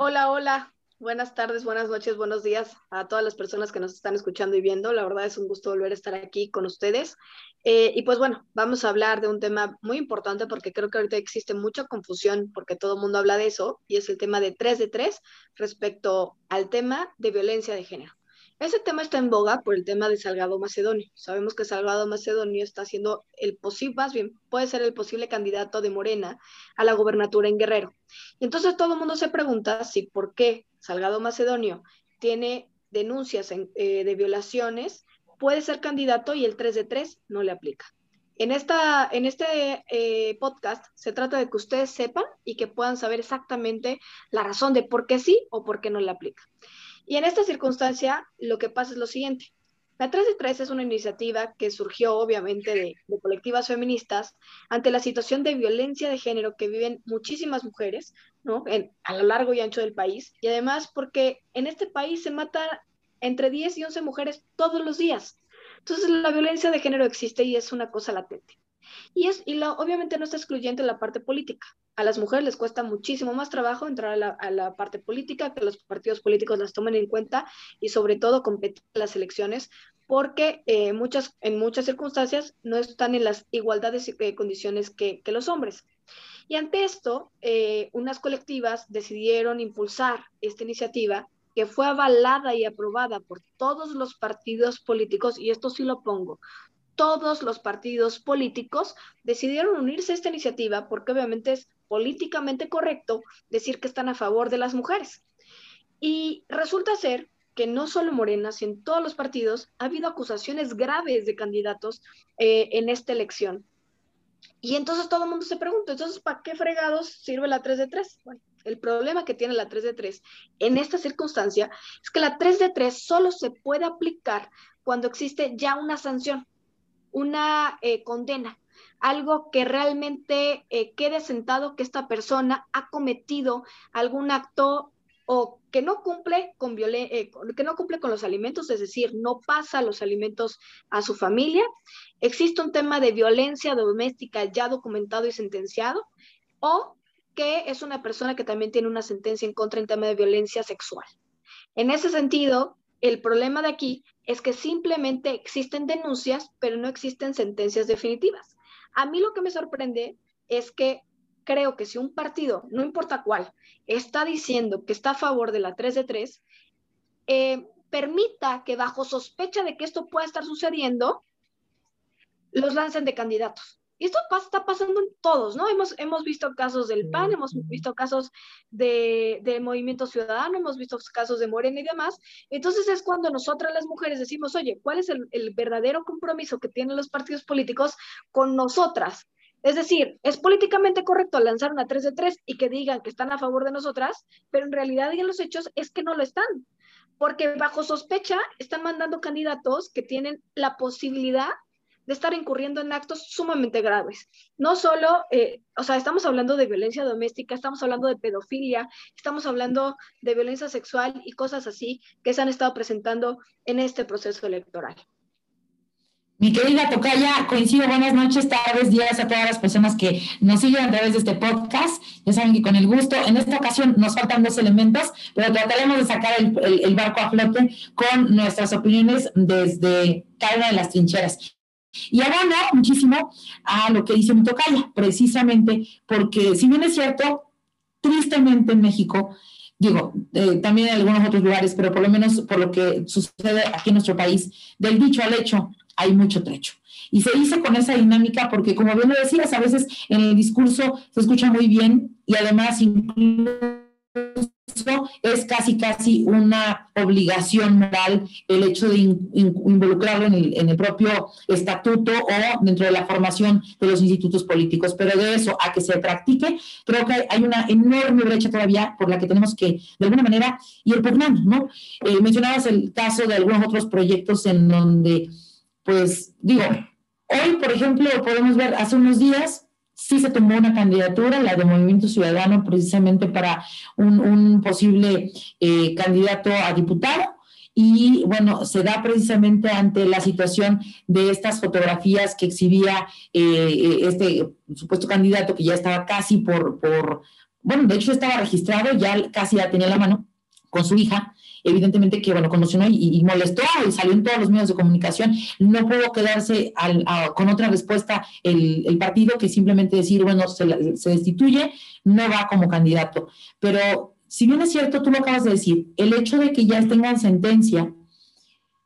Hola, hola. Buenas tardes, buenas noches, buenos días a todas las personas que nos están escuchando y viendo. La verdad es un gusto volver a estar aquí con ustedes. Eh, y pues bueno, vamos a hablar de un tema muy importante porque creo que ahorita existe mucha confusión porque todo el mundo habla de eso y es el tema de 3 de 3 respecto al tema de violencia de género. Ese tema está en boga por el tema de Salgado Macedonio. Sabemos que Salgado Macedonio está siendo el posible, más bien puede ser el posible candidato de Morena a la gobernatura en Guerrero. Y entonces todo el mundo se pregunta si por qué Salgado Macedonio tiene denuncias eh, de violaciones, puede ser candidato y el 3 de 3 no le aplica. En, esta, en este eh, podcast se trata de que ustedes sepan y que puedan saber exactamente la razón de por qué sí o por qué no le aplica. Y en esta circunstancia, lo que pasa es lo siguiente. La 3 de 3 es una iniciativa que surgió obviamente de, colectivas feministas ante la situación de violencia de género que viven muchísimas mujeres ¿no? a lo largo y ancho del país. Y además porque en este país se matan entre 10 y 11 mujeres todos los días. Entonces la violencia de género existe y es una cosa latente. Y, es, y lo, obviamente no está excluyente la parte política. A las mujeres les cuesta muchísimo más trabajo entrar a la, parte política, que los partidos políticos las tomen en cuenta y sobre todo competir en las elecciones, porque eh, muchas, en muchas circunstancias no están en las igualdades y eh, condiciones que, que, los hombres. Y ante esto, eh, unas colectivas decidieron impulsar esta iniciativa que fue avalada y aprobada por todos los partidos políticos, y esto sí lo pongo, todos los partidos políticos decidieron unirse a esta iniciativa porque obviamente es políticamente correcto decir que están a favor de las mujeres. Y resulta ser que no solo Morena, sino en todos los partidos ha habido acusaciones graves de candidatos eh, en esta elección. Y entonces todo el mundo se pregunta, entonces, ¿para qué fregados sirve la 3 de 3? Bueno, el problema que tiene la 3 de 3 en esta circunstancia es que la 3 de 3 solo se puede aplicar cuando existe ya una sanción una eh, condena, algo que realmente eh, quede sentado que esta persona ha cometido algún acto o que no cumple con eh, que no cumple con los alimentos, es decir, no pasa los alimentos a su familia, existe un tema de violencia doméstica ya documentado y sentenciado, o que es una persona que también tiene una sentencia en contra en tema de violencia sexual. En ese sentido, el problema de aquí es que simplemente existen denuncias, pero no existen sentencias definitivas. A mí lo que me sorprende es que creo que si un partido, no importa cuál, está diciendo que está a favor de la 3 de 3, eh, permita que bajo sospecha de que esto pueda estar sucediendo, los lancen de candidatos. Y esto está pasando en todos, ¿no? Hemos, hemos visto casos del PAN, hemos visto casos de, de, Movimiento Ciudadano, hemos visto casos de Morena y demás. Entonces es cuando nosotras las mujeres decimos, oye, ¿cuál es el, el verdadero compromiso que tienen los partidos políticos con nosotras? Es decir, es políticamente correcto lanzar una 3 de 3 y que digan que están a favor de nosotras, pero en realidad y en los hechos es que no lo están, porque bajo sospecha están mandando candidatos que tienen la posibilidad de estar incurriendo en actos sumamente graves. No solo, eh, o sea, estamos hablando de violencia doméstica, estamos hablando de pedofilia, estamos hablando de violencia sexual y cosas así que se han estado presentando en este proceso electoral. Mi querida Tocaya, coincido, buenas noches, tardes, días a todas las personas que nos siguen a través de este podcast. Ya saben que con el gusto, en esta ocasión nos faltan dos elementos, pero trataremos de sacar el, el barco a flote con nuestras opiniones desde cada una de las trincheras. Y abona muchísimo a lo que dice mi tocaya, precisamente porque si bien es cierto, tristemente en México, digo, eh, también en algunos otros lugares, pero por lo menos por lo que sucede aquí en nuestro país, del dicho al hecho hay mucho trecho. Y se dice con esa dinámica porque, como bien lo decías, a veces en el discurso se escucha muy bien y además incluso es casi, casi una obligación moral el hecho de involucrarlo en el, propio estatuto o dentro de la formación de los institutos políticos. Pero de eso a que se practique, creo que hay una enorme brecha todavía por la que tenemos que, de alguna manera, ir pugnando, ¿no? Eh, mencionabas el caso de algunos otros proyectos en donde, pues, digo, hoy, por ejemplo, podemos ver hace unos días sí se tomó una candidatura, la de Movimiento Ciudadano, precisamente para un, posible eh, candidato a diputado. Y bueno, se da precisamente ante la situación de estas fotografías que exhibía eh, este supuesto candidato que ya estaba casi por, por bueno, de hecho estaba registrado, ya casi ya tenía la mano con su hija, evidentemente que, bueno, conoció y, molestó y salió en todos los medios de comunicación, no pudo quedarse con otra respuesta el, partido que simplemente decir, bueno, se, destituye, no va como candidato. Pero si bien es cierto, tú lo acabas de decir, el hecho de que ya tengan sentencia,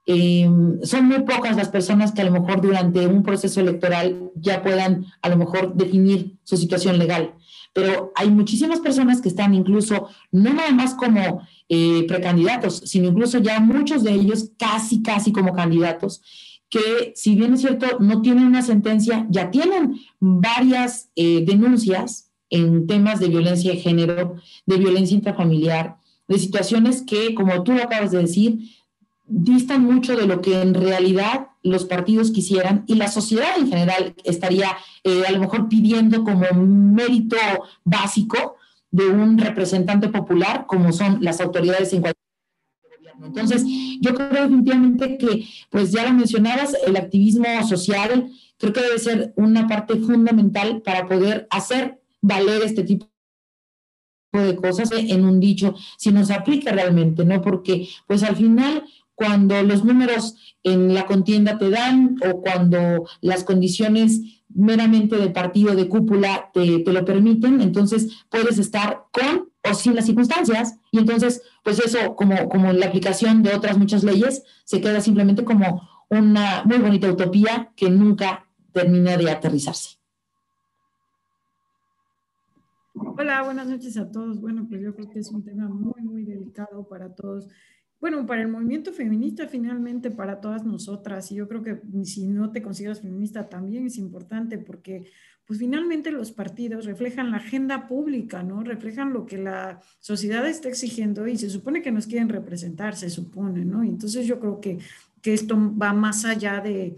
eh, son muy pocas las personas que a lo mejor durante un proceso electoral ya puedan a lo mejor definir su situación legal. Pero hay muchísimas personas que están incluso, no nada más como eh, precandidatos, sino incluso ya muchos de ellos casi, casi como candidatos, que si bien es cierto, no tienen una sentencia, ya tienen varias eh, denuncias en temas de violencia de género, de violencia intrafamiliar, de situaciones que, como tú acabas de decir, distan mucho de lo que en realidad los partidos quisieran y la sociedad en general estaría eh, a lo mejor pidiendo como mérito básico de un representante popular como son las autoridades en cualquier gobierno. Entonces, yo creo definitivamente que, pues ya lo mencionabas, el activismo social creo que debe ser una parte fundamental para poder hacer valer este tipo de cosas en un dicho, si nos aplica realmente, ¿no? Porque pues al final cuando los números en la contienda te dan o cuando las condiciones meramente de partido de cúpula te, lo permiten, entonces puedes estar con o sin las circunstancias y entonces pues eso como, como la aplicación de otras muchas leyes se queda simplemente como una muy bonita utopía que nunca termina de aterrizarse. Hola, buenas noches a todos. Bueno, pues yo creo que es un tema muy, muy delicado para todos. Bueno, para el movimiento feminista, finalmente, para todas nosotras, y yo creo que si no te consideras feminista también es importante porque, pues finalmente los partidos reflejan la agenda pública, ¿no? Reflejan lo que la sociedad está exigiendo y se supone que nos quieren representar, se supone, ¿no? Y entonces yo creo que, que esto va más allá de,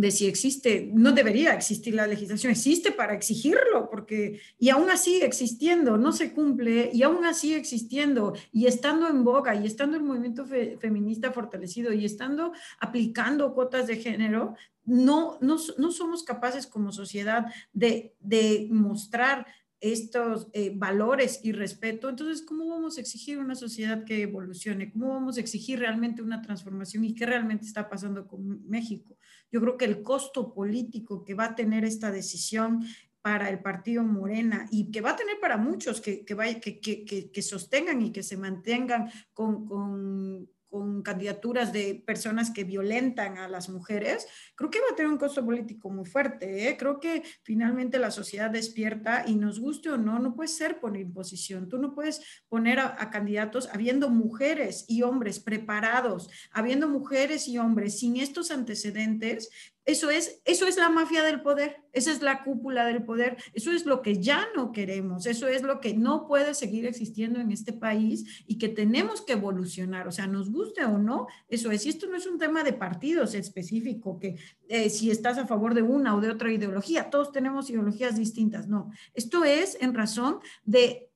de si existe, no debería existir la legislación, existe para exigirlo, porque y aún así existiendo, no se cumple, y aún así existiendo, y estando en boga, y estando el movimiento feminista fortalecido, y estando aplicando cuotas de género, no, no, no somos capaces como sociedad de, de mostrar estos eh, valores y respeto, entonces, ¿cómo vamos a exigir una sociedad que evolucione? ¿Cómo vamos a exigir realmente una transformación y qué realmente está pasando con México? Yo creo que el costo político que va a tener esta decisión para el partido Morena y que va a tener para muchos que, que, que, que sostengan y que se mantengan con, con con candidaturas de personas que violentan a las mujeres, creo que va a tener un costo político muy fuerte. ¿eh? Creo que finalmente la sociedad despierta y nos guste o no, no puede ser por imposición. Tú no puedes poner a, candidatos habiendo mujeres y hombres preparados, habiendo mujeres y hombres sin estos antecedentes eso es, eso es la mafia del poder, esa es la cúpula del poder, eso es lo que ya no queremos, eso es lo que no puede seguir existiendo en este país y que tenemos que evolucionar, o sea, nos guste o no, eso es, y esto no es un tema de partidos específico, que eh, si estás a favor de una o de otra ideología, todos tenemos ideologías distintas, no, esto es en razón de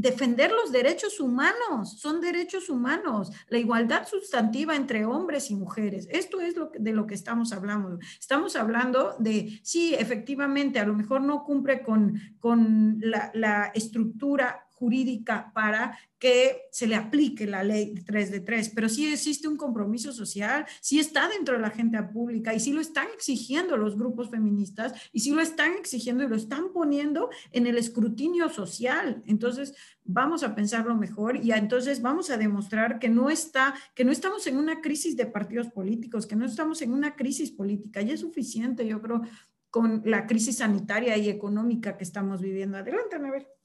defender los derechos humanos, son derechos humanos, la igualdad sustantiva entre hombres y mujeres. Esto es lo de lo que estamos hablando. Estamos hablando de, sí, efectivamente, a lo mejor no cumple con, con la estructura jurídica para que se le aplique la ley 3 de 3, pero sí existe un compromiso social, sí está dentro de la agenda pública y sí lo están exigiendo los grupos feministas y sí lo están exigiendo y lo están poniendo en el escrutinio social. Entonces, vamos a pensarlo mejor y entonces vamos a demostrar que no está, que no estamos en una crisis de partidos políticos, que no estamos en una crisis política. Ya es suficiente, yo creo, con la crisis sanitaria y económica que estamos viviendo. Adelante, a ver.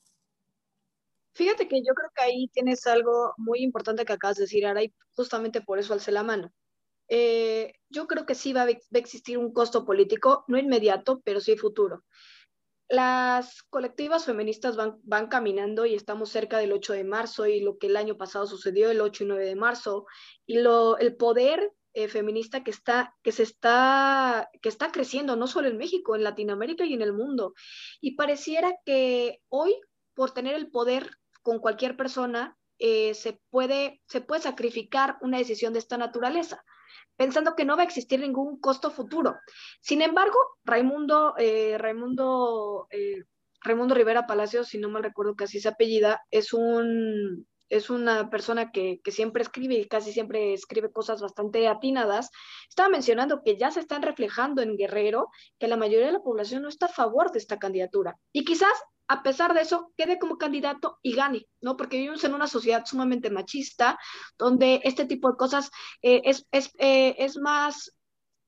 Fíjate que yo creo que ahí tienes algo muy importante que acabas de decir, Ara, y justamente por eso alcé la mano. Eh, yo creo que sí va a, existir un costo político, no inmediato, pero sí futuro. Las colectivas feministas van, van caminando y estamos cerca del 8 de marzo y lo que el año pasado sucedió, el 8 y 9 de marzo, y lo, el poder eh, feminista que está, que se está, que está creciendo no solo en México, en Latinoamérica y en el mundo. Y pareciera que hoy, por tener el poder con cualquier persona eh, se, puede, se puede sacrificar una decisión de esta naturaleza, pensando que no va a existir ningún costo futuro. Sin embargo, Raimundo, eh, Raimundo eh, Raimundo Rivera Palacios, si no mal recuerdo que así se apellida, es un es una persona que, que, siempre escribe y casi siempre escribe cosas bastante atinadas, estaba mencionando que ya se están reflejando en Guerrero que la mayoría de la población no está a favor de esta candidatura. Y quizás a pesar de eso, quede como candidato y gane, ¿no? Porque vivimos en una sociedad sumamente machista, donde este tipo de cosas eh, es, es, eh, es, más,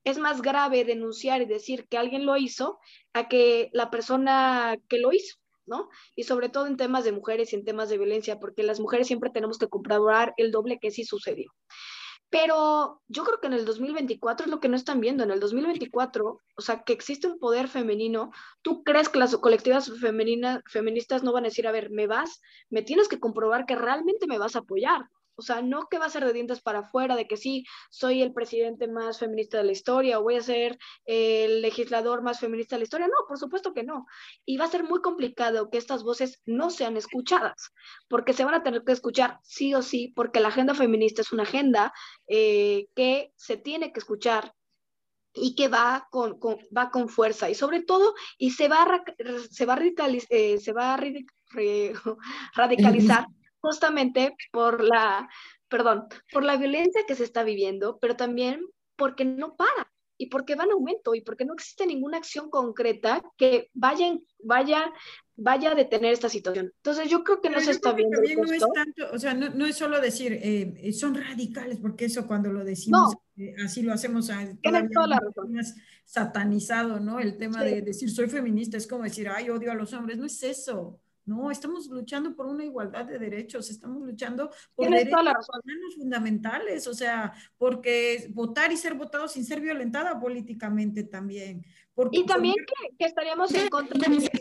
es más grave denunciar y decir que alguien lo hizo a que la persona que lo hizo. ¿no? Y sobre todo en temas de mujeres y en temas de violencia, porque las mujeres siempre tenemos que comprobar el doble que sí sucedió. Pero yo creo que en el 2024 es lo que no están viendo. En el 2024, o sea, que existe un poder femenino. ¿Tú crees que las colectivas femeninas, feministas no van a decir, a ver, me vas, me tienes que comprobar que realmente me vas a apoyar? O sea, no que va a ser de dientes para afuera, de que sí, soy el presidente más feminista de la historia o voy a ser el legislador más feminista de la historia. No, por supuesto que no. Y va a ser muy complicado que estas voces no sean escuchadas, porque se van a tener que escuchar sí o sí, porque la agenda feminista es una agenda eh, que se tiene que escuchar y que va con, va con fuerza y sobre todo y se va se va eh, se va a radicalizar justamente por la, perdón, por la violencia que se está viviendo, pero también porque no para y porque va en aumento y porque no existe ninguna acción concreta que vaya, vaya, vaya a detener esta situación. Entonces yo creo que no se está viendo. no es tanto, o sea, no, no es solo decir, eh, son radicales, porque eso cuando lo decimos, eh, así lo hacemos, toda satanizado, ¿no? El tema de decir, soy feminista, es como decir, ay, odio a los hombres, no es eso. No, estamos luchando por una igualdad de derechos, estamos luchando por derechos fundamentales, o sea, porque votar y ser votado sin ser violentada políticamente también. y también que, estaríamos en contra de...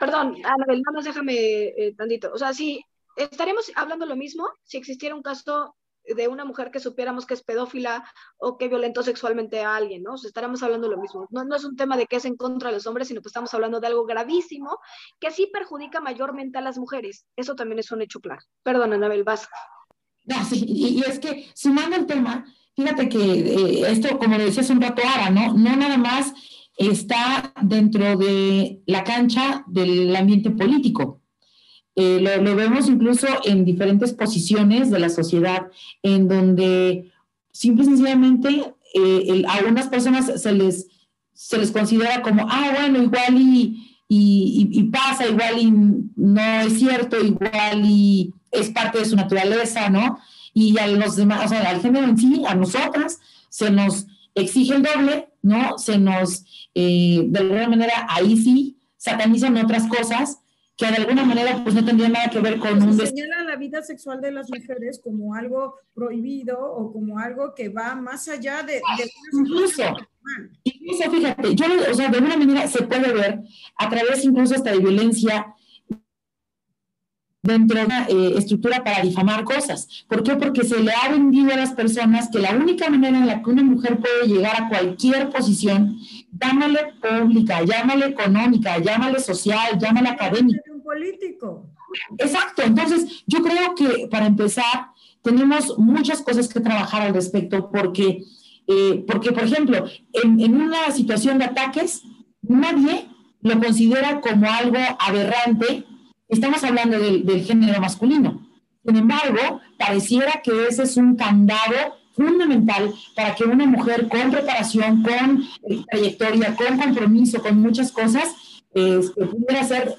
Perdón, Anabel, nada más déjame eh, tantito. O sea, sí, estaríamos hablando lo mismo si existiera un caso de una mujer que supiéramos que es pedófila o que violentó sexualmente a alguien, ¿no? O sea, estaremos hablando lo mismo. No, no es un tema de que es en contra de los hombres, sino que estamos hablando de algo gravísimo que sí perjudica mayormente a las mujeres. Eso también es un hecho claro. Perdón, Anabel, vas. No, sí, y, es que sumando el tema, fíjate que eh, esto, como lo decías un rato ahora, ¿no? No nada más está dentro de la cancha del ambiente político eh, lo, vemos incluso en diferentes posiciones de la sociedad, en donde simple y sencillamente eh, a algunas personas se les, se les considera como, ah, bueno, igual y, pasa, igual y no es cierto, igual y es parte de su naturaleza, ¿no? Y a los demás, o sea, al género en sí, a nosotras, se nos exige el doble, ¿no? Se nos, eh, de alguna manera, ahí sí, satanizan otras cosas que de alguna manera pues no tendría nada que ver con un... Se señala la vida sexual de las mujeres como algo prohibido o como algo que va más allá de... incluso, incluso, fíjate, yo, o sea, de alguna manera se puede ver a través incluso hasta de violencia dentro de una eh, estructura para difamar cosas. ¿Por qué? Porque se le ha vendido a las personas que la única manera en la que una mujer puede llegar a cualquier posición, llámale pública, llámale económica, llámale social, llámale académica. Un político. Exacto. Entonces, yo creo que para empezar, tenemos muchas cosas que trabajar al respecto porque, eh, porque por ejemplo, en, en una situación de ataques, nadie lo considera como algo aberrante Estamos hablando del, género masculino. Sin embargo, pareciera que ese es un candado fundamental para que una mujer con preparación, con trayectoria, con compromiso, con muchas cosas, este, pudiera ser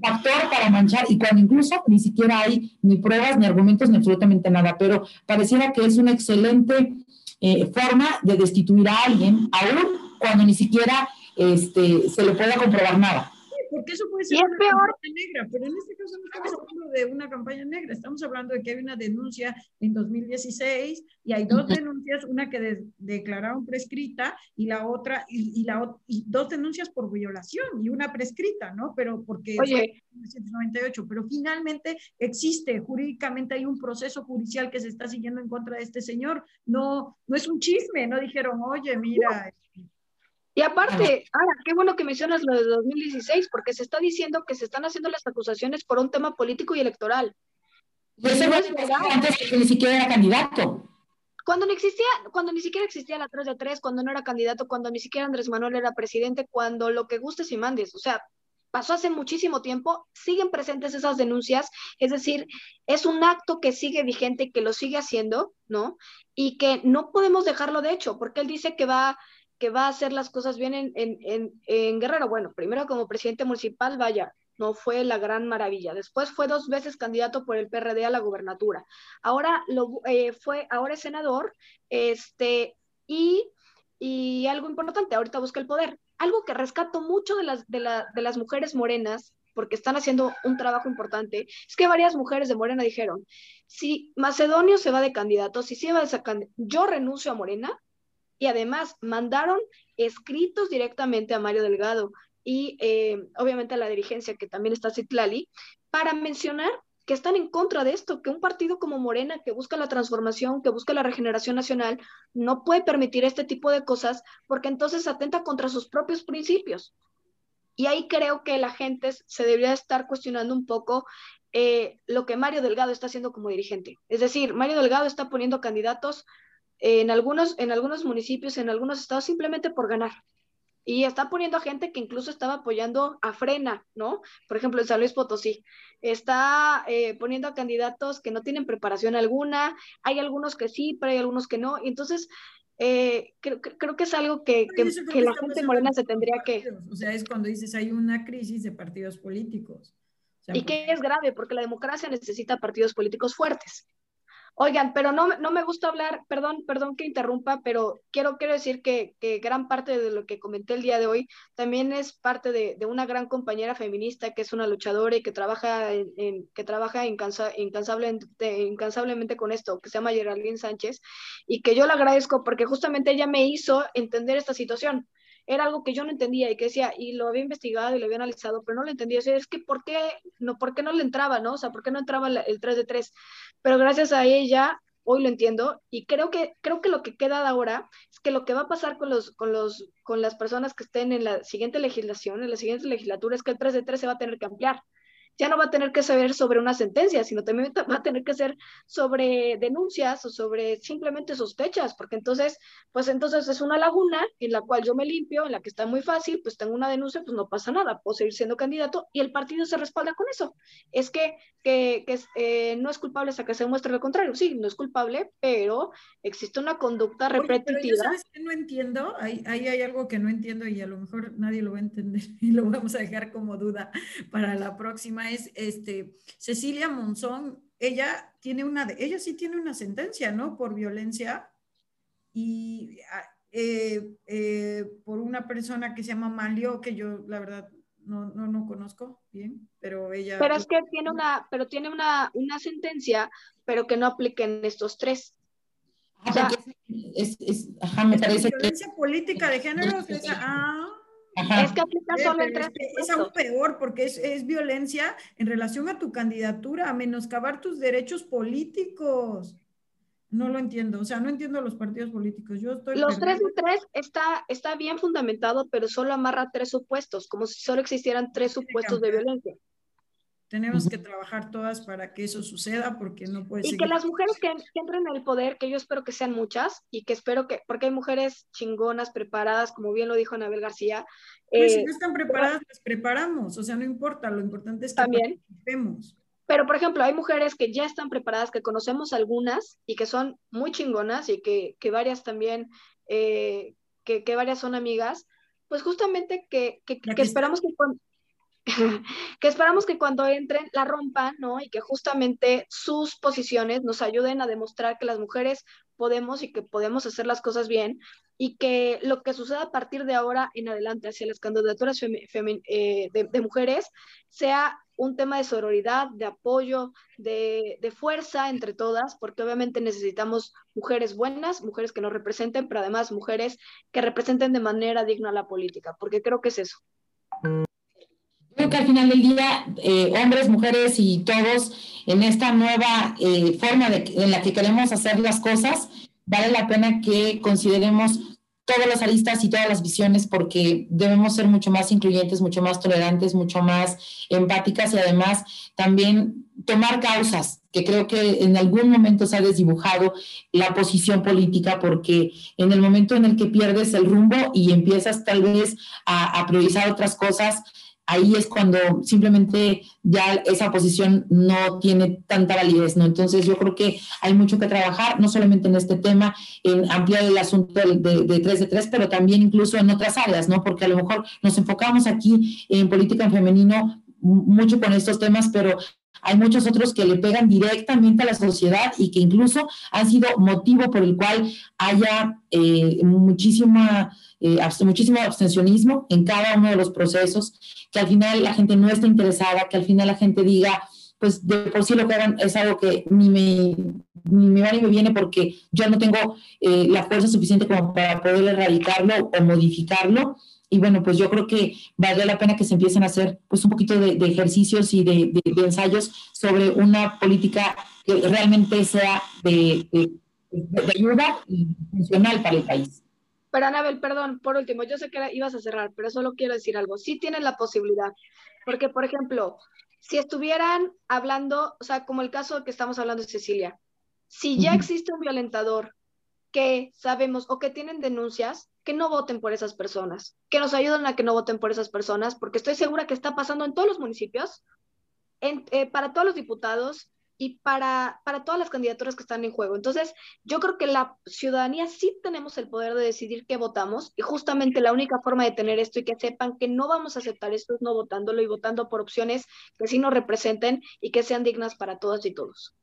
factor para manchar y cuando incluso ni siquiera hay ni pruebas, ni argumentos, ni absolutamente nada, pero pareciera que es una excelente eh, forma de destituir a alguien, aún cuando ni siquiera este, se le pueda comprobar nada porque eso puede ser una campaña negra, pero en este caso no estamos hablando de una campaña negra, estamos hablando de que hay una denuncia en 2016 y hay dos denuncias, una que declararon prescrita y la otra, y, la, y dos denuncias por violación y una prescrita, ¿no? Pero porque Oye. 1998, pero finalmente existe, jurídicamente hay un proceso judicial que se está siguiendo en contra de este señor, no, no es un chisme, no dijeron, oye, mira... Y aparte, ahora, qué bueno que mencionas lo de 2016, porque se está diciendo que se están haciendo las acusaciones por un tema político y electoral. Eso no es antes que ni siquiera era candidato. Cuando no existía, cuando ni siquiera existía la 3 de 3, cuando no era candidato, cuando ni siquiera Andrés Manuel era presidente, cuando lo que gustes y mandes, o sea, pasó hace muchísimo tiempo, siguen presentes esas denuncias, es decir, es un acto que sigue vigente que lo sigue haciendo, ¿no? Y que no podemos dejarlo de hecho, porque él dice que va, que va a hacer las cosas bien en, en, en, Guerrero. Bueno, primero como presidente municipal, vaya, no fue la gran maravilla. Después fue dos veces candidato por el PRD a la gubernatura. Ahora lo eh, fue, ahora es senador, este, y, y algo importante, ahorita busca el poder algo que rescato mucho de las, de, las mujeres morenas, porque están haciendo un trabajo importante, es que varias mujeres de Morena dijeron, si Macedonio se va de candidato, si se va de candidato, yo renuncio a Morena, y además mandaron escritos directamente a Mario Delgado y eh, obviamente a la dirigencia que también está Citlali, para mencionar que están en contra de esto, que un partido como Morena, que busca la transformación, que busca la regeneración nacional, no puede permitir este tipo de cosas porque entonces atenta contra sus propios principios. Y ahí creo que la gente se debería estar cuestionando un poco eh, lo que Mario Delgado está haciendo como dirigente. Es decir, Mario Delgado está poniendo candidatos en algunos, en algunos municipios, en algunos estados, simplemente por ganar y está poniendo a gente que incluso estaba apoyando a Frena, ¿no? Por ejemplo, en San Luis Potosí. Está eh, poniendo a candidatos que no tienen preparación alguna, hay algunos que sí, pero hay algunos que no. Entonces, eh, creo, creo, que es algo que, que, la gente morena se tendría que... O sea, es cuando dices hay una crisis de partidos políticos. y que es grave, porque la democracia necesita partidos políticos fuertes. Oigan, pero no, no me gusta hablar, perdón, perdón que interrumpa, pero quiero, quiero decir que, que gran parte de lo que comenté el día de hoy también es parte de, de una gran compañera feminista que es una luchadora y que trabaja, en, que trabaja incansa, incansablemente, incansablemente con esto, que se llama Geraldine Sánchez, y que yo le agradezco porque justamente ella me hizo entender esta situación era algo que yo no entendía y que decía, y lo había investigado y lo había analizado, pero no lo entendía. O sea, es que, ¿por qué no, ¿por qué no le entraba, no? O sea, ¿por qué no entraba el 3 de 3? Pero gracias a ella, hoy lo entiendo y creo que, creo que lo que queda ahora es que lo que va a pasar con, los, con, los, con las personas que estén en la siguiente legislación, en la siguiente legislatura, es que el 3 de 3 se va a tener que ampliar ya no va a tener que saber sobre una sentencia, sino también va a tener que ser sobre denuncias o sobre simplemente sospechas, porque entonces, pues entonces es una laguna en la cual yo me limpio, en la que está muy fácil, pues tengo una denuncia, pues no pasa nada, puedo seguir siendo candidato y el partido se respalda con eso. Es que, que, que eh, no es culpable hasta que se muestre lo contrario. Sí, no es culpable, pero existe una conducta repetitiva. ¿Sabes qué no entiendo? Ahí, ahí hay algo que no entiendo y a lo mejor nadie lo va a entender y lo vamos a dejar como duda para la próxima es este, Cecilia Monzón, ella tiene una, ella sí tiene una sentencia, ¿no? Por violencia y ah, eh, eh, por una persona que se llama Malio, que yo la verdad no, no, no conozco bien, pero ella... Pero es que tiene una, pero tiene una, una sentencia, pero que no aplica en estos tres. O sea, es, es, ajá, me parece violencia política de género, ah, es que aplica solo en tres es, aún peor porque es, es, violencia en relación a tu candidatura, a menoscabar tus derechos políticos. No lo entiendo, o sea, no entiendo los partidos políticos. Yo estoy los tres de tres está, está bien fundamentado, pero solo amarra tres supuestos, como si solo existieran tres supuestos de violencia. Tenemos que trabajar todas para que eso suceda porque no puede ser. Y que las mujeres que, entren en el poder, que yo espero que sean muchas y que espero que, porque hay mujeres chingonas, preparadas, como bien lo dijo Anabel García. Pues si eh, no están preparadas, las preparamos, o sea, no importa, lo importante es que también, participemos. Pero, por ejemplo, hay mujeres que ya están preparadas, que conocemos algunas y que son muy chingonas y que, que varias también, eh, que, que, varias son amigas, pues justamente que, que, que esperamos que, que esperamos que cuando entren la rompan, ¿no? Y que justamente sus posiciones nos ayuden a demostrar que las mujeres podemos y que podemos hacer las cosas bien y que lo que suceda a partir de ahora en adelante hacia las candidaturas eh, de, mujeres sea un tema de sororidad, de apoyo, de, de, fuerza entre todas, porque obviamente necesitamos mujeres buenas, mujeres que nos representen, pero además mujeres que representen de manera digna la política, porque creo que es eso que al final del día, eh, hombres, mujeres y todos, en esta nueva eh, forma en la que queremos hacer las cosas, vale la pena que consideremos todas las aristas y todas las visiones porque debemos ser mucho más incluyentes, mucho más tolerantes, mucho más empáticas y además también tomar causas, que creo que en algún momento se ha desdibujado la posición política porque en el momento en el que pierdes el rumbo y empiezas tal vez a, a priorizar otras cosas, ahí es cuando simplemente ya esa posición no tiene tanta validez, ¿no? Entonces yo creo que hay mucho que trabajar, no solamente en este tema, en ampliar el asunto de, de, 3 de 3, pero también incluso en otras áreas, ¿no? Porque a lo mejor nos enfocamos aquí en política en femenino mucho con estos temas, pero hay muchos otros que le pegan directamente a la sociedad y que incluso han sido motivo por el cual haya eh, muchísima, eh, muchísimo abstencionismo en cada uno de los procesos, que al final la gente no está interesada, que al final la gente diga, pues de por sí lo que hagan es algo que ni me, ni me va ni me viene porque yo no tengo eh, la fuerza suficiente como para poder erradicarlo o modificarlo y bueno, pues yo creo que vale la pena que se empiecen a hacer pues un poquito de, ejercicios y de, ensayos sobre una política que realmente sea de, ayuda y funcional para el país. Pero Anabel, perdón, por último, yo sé que ibas a cerrar, pero solo quiero decir algo. Sí tienen la posibilidad, porque por ejemplo, si estuvieran hablando, o sea, como el caso que estamos hablando de Cecilia, si ya existe un violentador que sabemos o que tienen denuncias, que no voten por esas personas, que nos ayuden a que no voten por esas personas, porque estoy segura que está pasando en todos los municipios, eh, para todos los diputados y para, para todas las candidaturas que están en juego. Entonces, yo creo que la ciudadanía sí tenemos el poder de decidir qué votamos y justamente la única forma de tener esto y que sepan que no vamos a aceptar esto es no votándolo y votando por opciones que sí nos representen y que sean dignas para todas y todos.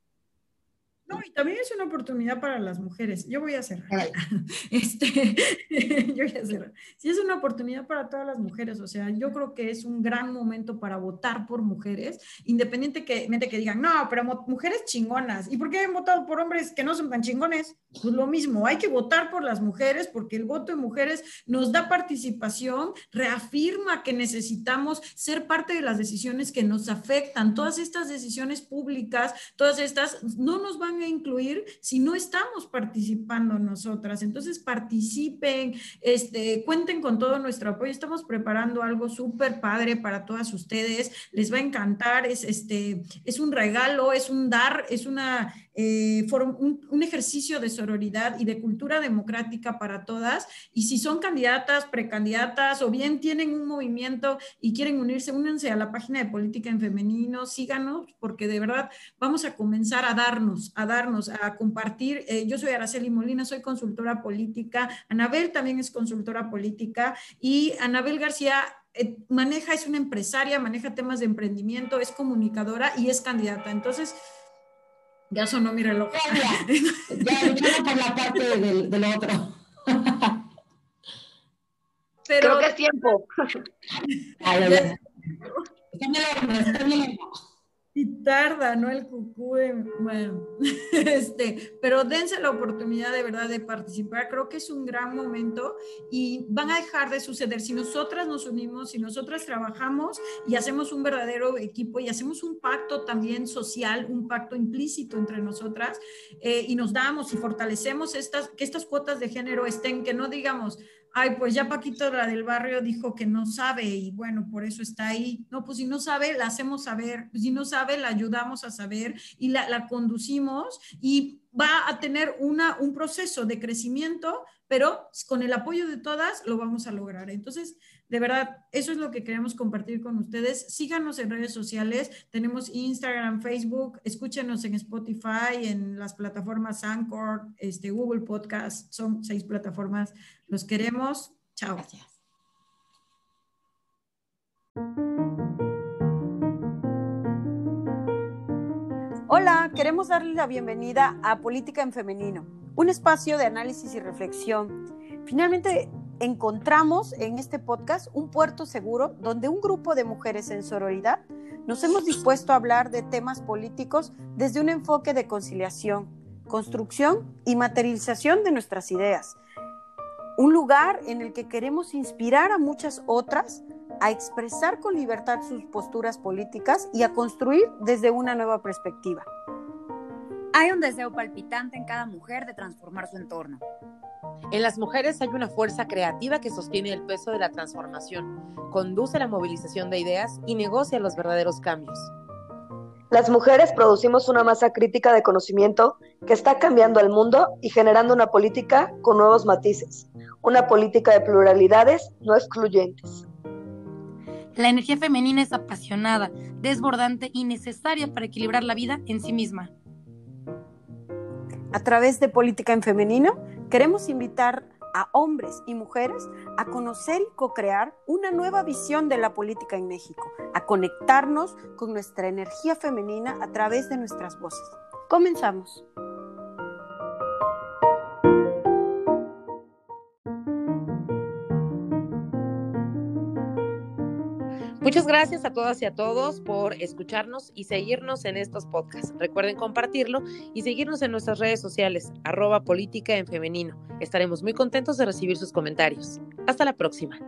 No, y también es una oportunidad para las mujeres. Yo voy a cerrar. Este, yo voy a cerrar. Sí, es una oportunidad para todas las mujeres. O sea, yo creo que es un gran momento para votar por mujeres, independientemente que digan, no, pero mujeres chingonas. ¿Y por qué han votado por hombres que no son tan chingones? Pues lo mismo, hay que votar por las mujeres porque el voto de mujeres nos da participación, reafirma que necesitamos ser parte de las decisiones que nos afectan. Todas estas decisiones públicas, todas estas, no nos van a incluir si no estamos participando nosotras. Entonces participen, este, cuenten con todo nuestro apoyo. Estamos preparando algo súper padre para todas ustedes. Les va a encantar. Es, este, es un regalo, es un dar, es una eh, un, ejercicio de sororidad y de cultura democrática para todas. Y si son candidatas, precandidatas o bien tienen un movimiento y quieren unirse, únanse a la página de Política en Femenino, síganos, porque de verdad vamos a comenzar a darnos, a darnos, a compartir. Eh, yo soy Araceli Molina, soy consultora política. Anabel también es consultora política y Anabel García eh, maneja, es una empresaria, maneja temas de emprendimiento, es comunicadora y es candidata. Entonces, ya sonó mi reloj. Ya, ya, por la parte del, del otro. Pero, Creo que es tiempo. Y tarda, ¿no? El cucú, bueno, este, pero dense la oportunidad de verdad de participar. Creo que es un gran momento y van a dejar de suceder. Si nosotras nos unimos, si nosotras trabajamos y hacemos un verdadero equipo y hacemos un pacto también social, un pacto implícito entre nosotras eh, y nos damos y fortalecemos estas, que estas cuotas de género estén, que no digamos, ay, pues ya Paquito, la del barrio, dijo que no sabe y bueno, por eso está ahí. No, pues si no sabe, la hacemos saber, pues si no sabe, la ayudamos a saber y la, la conducimos y va a tener una, un proceso de crecimiento, pero con el apoyo de todas lo vamos a lograr. Entonces, de verdad, eso es lo que queremos compartir con ustedes. Síganos en redes sociales. Tenemos Instagram, Facebook. Escúchenos en Spotify, en las plataformas Anchor, este, Google Podcast. Son seis plataformas. Los queremos. Chao. Gracias. Hola, queremos darles la bienvenida a Política en Femenino, un espacio de análisis y reflexión. Finalmente, encontramos en este podcast un puerto seguro donde un grupo de mujeres en sororidad nos hemos dispuesto a hablar de temas políticos desde un enfoque de conciliación, construcción y materialización de nuestras ideas. Un lugar en el que queremos inspirar a muchas otras a expresar con libertad sus posturas políticas y a construir desde una nueva perspectiva. Hay un deseo palpitante en cada mujer de transformar su entorno. En las mujeres hay una fuerza creativa que sostiene el peso de la transformación, conduce la movilización de ideas y negocia los verdaderos cambios. Las mujeres producimos una masa crítica de conocimiento que está cambiando al mundo y generando una política con nuevos matices, una política de pluralidades no excluyentes. La energía femenina es apasionada, desbordante y necesaria para equilibrar la vida en sí misma. A través de Política en Femenino, queremos invitar a hombres y mujeres a conocer y co-crear una nueva visión de la política en México, a conectarnos con nuestra energía femenina a través de nuestras voces. Comenzamos. Muchas gracias a todas y a todos por escucharnos y seguirnos en estos podcasts. Recuerden compartirlo y seguirnos en nuestras redes sociales, arroba política en femenino. Estaremos muy contentos de recibir sus comentarios. Hasta la próxima.